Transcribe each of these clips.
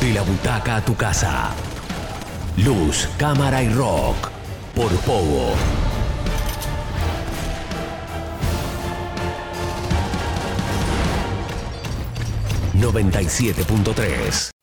De la butaca a tu casa. Luz, cámara y rock. Por Pogo. ...97.3...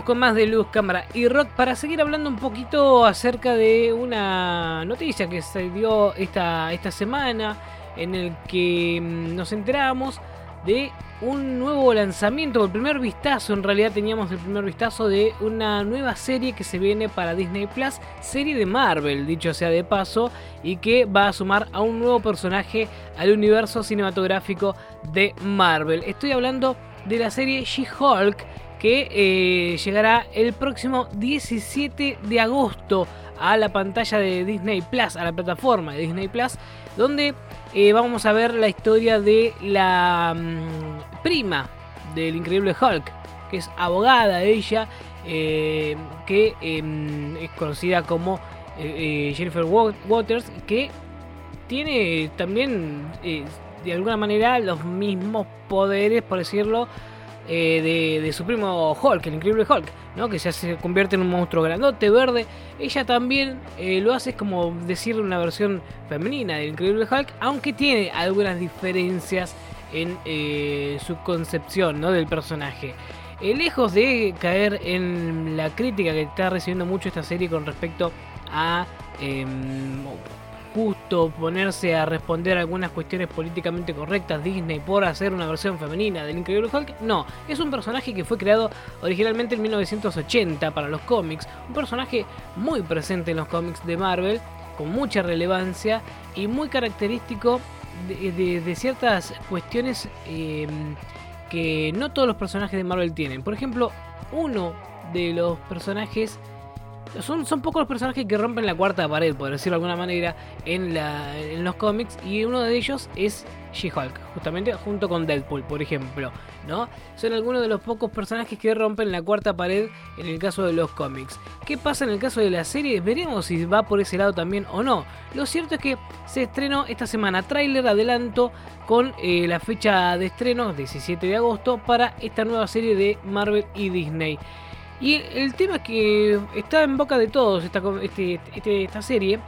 Con más de luz, cámara y rock para seguir hablando un poquito acerca de una noticia que se dio esta, esta semana en el que mm, nos enteramos de un nuevo lanzamiento, el primer vistazo, en realidad teníamos el primer vistazo de una nueva serie que se viene para Disney Plus, serie de Marvel, dicho sea de paso, y que va a sumar a un nuevo personaje al universo cinematográfico de Marvel. Estoy hablando de la serie She-Hulk que eh, llegará el próximo 17 de agosto a la pantalla de Disney Plus, a la plataforma de Disney Plus, donde eh, vamos a ver la historia de la mm, prima del increíble Hulk, que es abogada ella, eh, que em, es conocida como Jennifer Waters, que tiene también de alguna manera los mismos poderes, por decirlo, eh, de, su primo Hulk, el increíble Hulk, ¿no? que ya se convierte en un monstruo grandote, verde. Ella también eh, lo hace, como decir una versión femenina del increíble Hulk, aunque tiene algunas diferencias en eh, su concepción ¿no? del personaje. lejos de caer en la crítica que está recibiendo mucho esta serie con respecto a em, justo ponerse a responder algunas cuestiones políticamente correctas Disney por hacer una versión femenina del Increíble Hulk. No, es un personaje que fue creado originalmente en 1980 para los cómics. Un personaje muy presente en los cómics de Marvel, con mucha relevancia y muy característico de, ciertas cuestiones em, que no todos los personajes de Marvel tienen. Por ejemplo, uno de los personajes son, son pocos los personajes que rompen la cuarta pared, por decirlo de alguna manera, en, la, en los cómics. Y uno de ellos es She-Hulk, justamente junto con Deadpool, por ejemplo. ¿no? Son algunos de los pocos personajes que rompen la cuarta pared en el caso de los cómics. ¿Qué pasa en el caso de la serie? Veremos si va por ese lado también o no. Lo cierto es que se estrenó esta semana tráiler adelanto con eh, la fecha de estreno, 17 de agosto, para esta nueva serie de Marvel y Disney. Y el, tema que está en boca de todos esta, este, este, esta serie,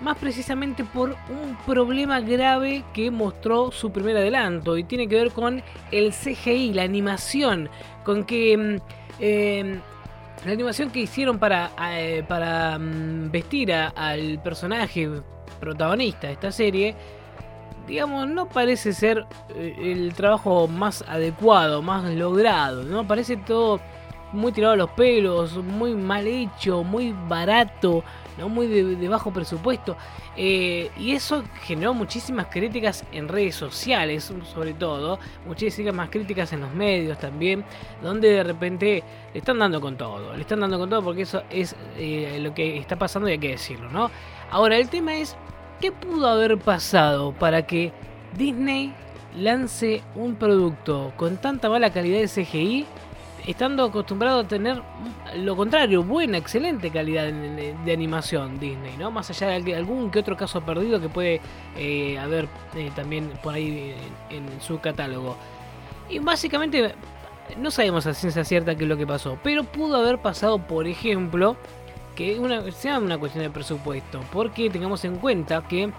más precisamente por un problema grave que mostró su primer adelanto y tiene que ver con el CGI, la animación, con que mm, em, la animación que hicieron para, eh, para mm, vestir al personaje protagonista de esta serie, digamos, no parece ser eh, el trabajo más adecuado, más logrado, ¿no? Parece todo muy tirado a los pelos, muy mal hecho, muy barato, ¿no? muy de, bajo presupuesto. Eh, y eso generó muchísimas críticas en redes sociales, sobre todo, muchísimas críticas en los medios también, donde de repente le están dando con todo, le están dando con todo porque eso es eh, lo que está pasando y hay que decirlo, ¿no? Ahora, el tema es, ¿qué pudo haber pasado para que Disney lance un producto con tanta mala calidad de CGI? Estando acostumbrado a tener lo contrario, buena, excelente calidad de, animación Disney, ¿no? Más allá de algún que otro caso perdido que puede eh, haber eh, también por ahí en, su catálogo. Y básicamente no sabemos a ciencia cierta qué es lo que pasó, pero pudo haber pasado, por ejemplo, que sea una cuestión de presupuesto, porque tengamos en cuenta que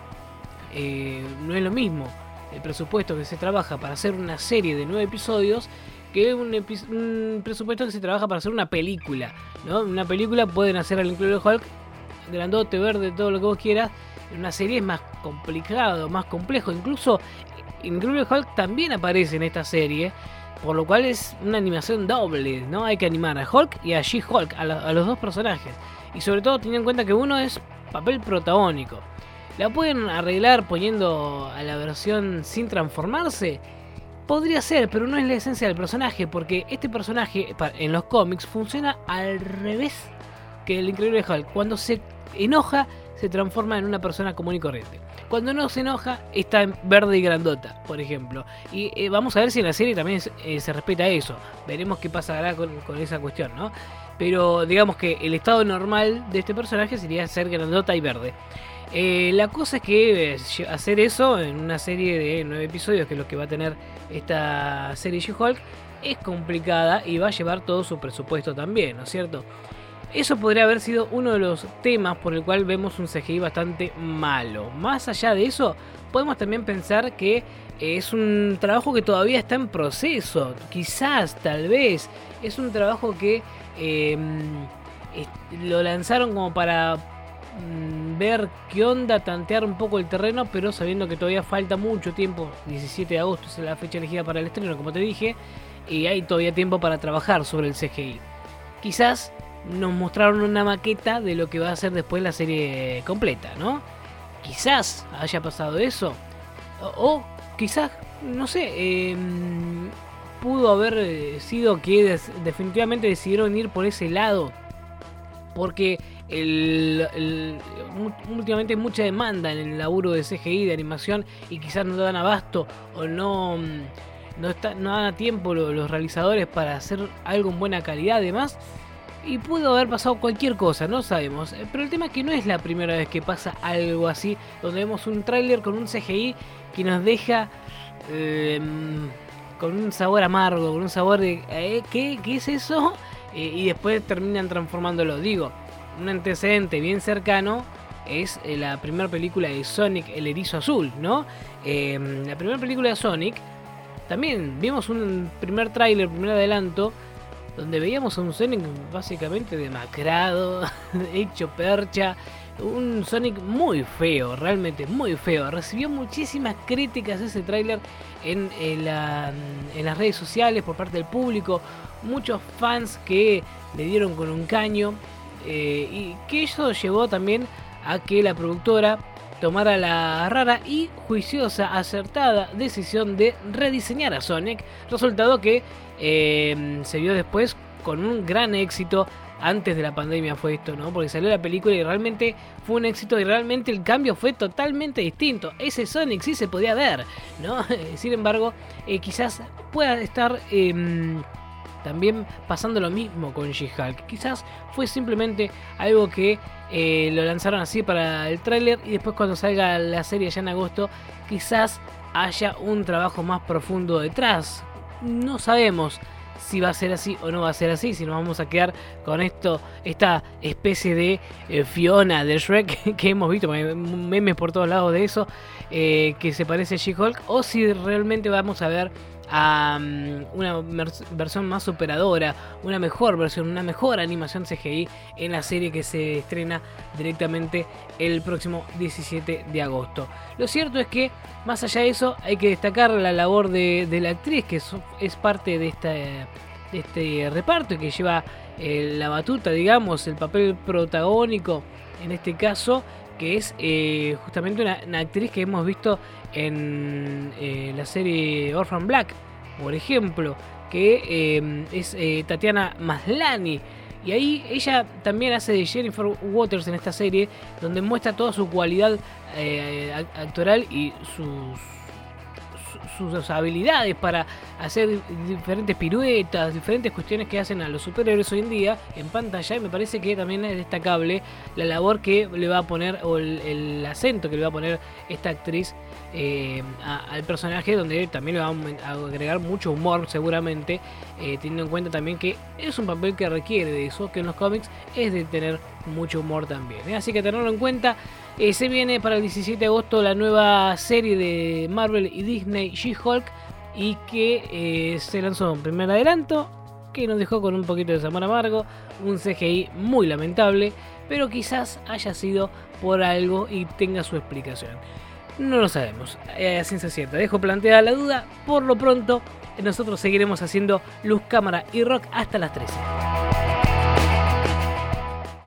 eh, no es lo mismo el presupuesto que se trabaja para hacer una serie de nueve episodios que es un, presupuesto que se trabaja para hacer una película. ¿no? Una película pueden hacer al Increíble Hulk, grandote, verde, todo lo que vos quieras. Una serie es más complicado, más complejo. Incluso Increíble Hulk también aparece en esta serie. Por lo cual es una animación doble, ¿no? Hay que animar a Hulk y a She-Hulk, a, a los dos personajes. Y sobre todo teniendo en cuenta que uno es papel protagónico. ¿La pueden arreglar poniendo a la versión sin transformarse? Podría ser, pero no es la esencia del personaje, porque este personaje en los cómics funciona al revés que el increíble Hulk. Cuando se enoja, se transforma en una persona común y corriente. Cuando no se enoja, está en verde y grandota, por ejemplo. Y eh, vamos a ver si en la serie también eh, se respeta eso. Veremos qué pasará con, esa cuestión, ¿no? Pero digamos que el estado normal de este personaje sería ser grandota y verde. Eh, la cosa es que eh, hacer eso en una serie de nueve episodios, que es lo que va a tener esta serie She-Hulk, es complicada y va a llevar todo su presupuesto también, ¿no es cierto? Eso podría haber sido uno de los temas por el cual vemos un CGI bastante malo. Más allá de eso, podemos también pensar que es un trabajo que todavía está en proceso. Quizás, tal vez, es un trabajo que lo lanzaron como para mm, ver qué onda, tantear un poco el terreno, pero sabiendo que todavía falta mucho tiempo. 17 de agosto es la fecha elegida para el estreno, como te dije, y hay todavía tiempo para trabajar sobre el CGI. Quizás nos mostraron una maqueta de lo que va a ser después la serie completa, ¿no? Quizás haya pasado eso. O, quizás, no sé, em, pudo haber eh, sido que definitivamente decidieron ir por ese lado. Porque últimamente hay mucha demanda en el laburo de CGI, de animación, y quizás no dan abasto o no, mm, no, no dan a tiempo los, realizadores para hacer algo en buena calidad. Además, y pudo haber pasado cualquier cosa, no sabemos. Eh, pero el tema es que no es la primera vez que pasa algo así, donde vemos un tráiler con un CGI que nos deja em, con un sabor amargo, con un sabor de eh, ¿qué, ¿qué, es eso? Eh, y después terminan transformándolo. Digo, un antecedente bien cercano es la primera película de Sonic, El Erizo Azul, ¿no? Em, la primera película de Sonic, también vimos un primer tráiler, primer adelanto donde veíamos a un Sonic básicamente demacrado, hecho percha, un Sonic muy feo, realmente muy feo. Recibió muchísimas críticas ese tráiler en, en, las redes sociales por parte del público, muchos fans que le dieron con un caño eh, y que eso llevó también a que la productora tomara la rara y juiciosa, acertada decisión de rediseñar a Sonic, resultado que eh, se vio después con un gran éxito. Antes de la pandemia fue esto, ¿no? Porque salió la película y realmente fue un éxito y realmente el cambio fue totalmente distinto. Ese Sonic sí se podía ver, ¿no? Sin embargo, eh, quizás pueda estar em, también pasando lo mismo con She-Hulk. Quizás fue simplemente algo que eh, lo lanzaron así para el tráiler y después cuando salga la serie ya en agosto, quizás haya un trabajo más profundo detrás no sabemos si va a ser así o no va a ser así, si nos vamos a quedar con esto, esta especie de eh, Fiona de Shrek que hemos visto, memes por todos lados de eso, eh, que se parece a She-Hulk, o si realmente vamos a ver a mm, una versión más superadora, una mejor versión, una mejor animación CGI en la serie que se estrena directamente el próximo 17 de agosto. Lo cierto es que, más allá de eso, hay que destacar la labor de, la actriz, que es, parte de, este reparto que lleva eh, la batuta, digamos, el papel protagónico en este caso que es eh, justamente una, actriz que hemos visto en eh, la serie Orphan Black, por ejemplo, que em, es eh, Tatiana Maslani. Y ahí ella también hace de Jennifer Waters en esta serie, donde muestra toda su cualidad actoral y sus sus habilidades para hacer diferentes piruetas, diferentes cuestiones que hacen a los superhéroes hoy en día en pantalla. Y me parece que también es destacable la labor que le va a poner o el, acento que le va a poner esta actriz eh, al personaje, donde también le va a agregar mucho humor, seguramente, eh, teniendo en cuenta también que es un papel que requiere de eso, que en los cómics es de tener mucho humor también. ¿eh? Así que tenerlo en cuenta. se viene para el 17 de agosto la nueva serie de Marvel y Disney She-Hulk y que se lanzó en primer adelanto que nos dejó con un poquito de sabor amargo, un CGI muy lamentable, pero quizás haya sido por algo y tenga su explicación. No lo sabemos, eh, ciencia cierta. Dejo planteada la duda. Por lo pronto, nosotros seguiremos haciendo luz, cámara y rock hasta las 13.